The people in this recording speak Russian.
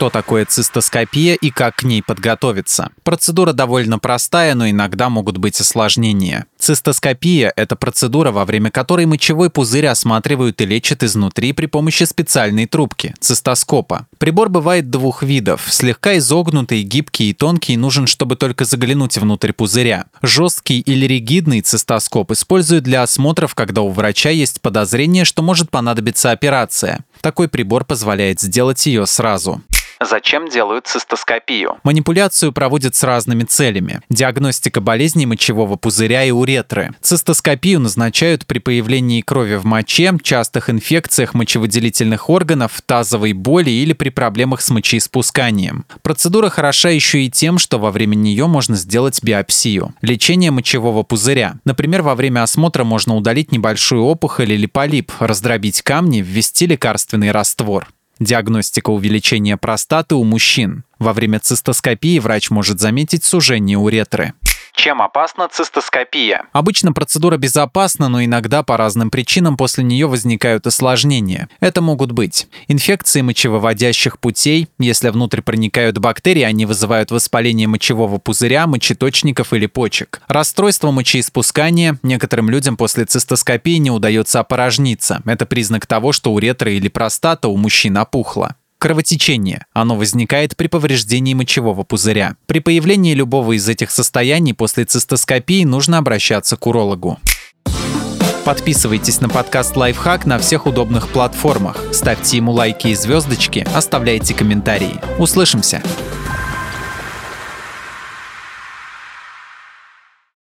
Что такое цистоскопия и как к ней подготовиться? Процедура довольно простая, но иногда могут быть осложнения. Цистоскопия – это процедура, во время которой мочевой пузырь осматривают и лечат изнутри при помощи специальной трубки – цистоскопа. Прибор бывает двух видов. Слегка изогнутый, гибкий и тонкий нужен, чтобы только заглянуть внутрь пузыря. Жесткий или ригидный цистоскоп используют для осмотров, когда у врача есть подозрение, что может понадобиться операция. Такой прибор позволяет сделать ее сразу. Зачем делают цистоскопию? Манипуляцию проводят с разными целями. Диагностика болезней мочевого пузыря и уретры. Цистоскопию назначают при появлении крови в моче, частых инфекциях мочевыделительных органов, тазовой боли или при проблемах с мочеиспусканием. Процедура хороша еще и тем, что во время нее можно сделать биопсию. Лечение мочевого пузыря. Например, во время осмотра можно удалить небольшую опухоль или полип, раздробить камни, ввести лекарственный раствор. Диагностика увеличения простаты у мужчин. Во время цистоскопии врач может заметить сужение уретры. Чем опасна цистоскопия? Обычно процедура безопасна, но иногда по разным причинам после нее возникают осложнения. Это могут быть инфекции мочевыводящих путей, если внутрь проникают бактерии, они вызывают воспаление мочевого пузыря, мочеточников или почек. Расстройство мочеиспускания. Некоторым людям после цистоскопии не удается опорожниться. Это признак того, что уретра или простата у мужчин опухла. Кровотечение. Оно возникает при повреждении мочевого пузыря. При появлении любого из этих состояний после цистоскопии нужно обращаться к урологу. Подписывайтесь на подкаст «Лайфхак» на всех удобных платформах. Ставьте ему лайки и звездочки, оставляйте комментарии. Услышимся!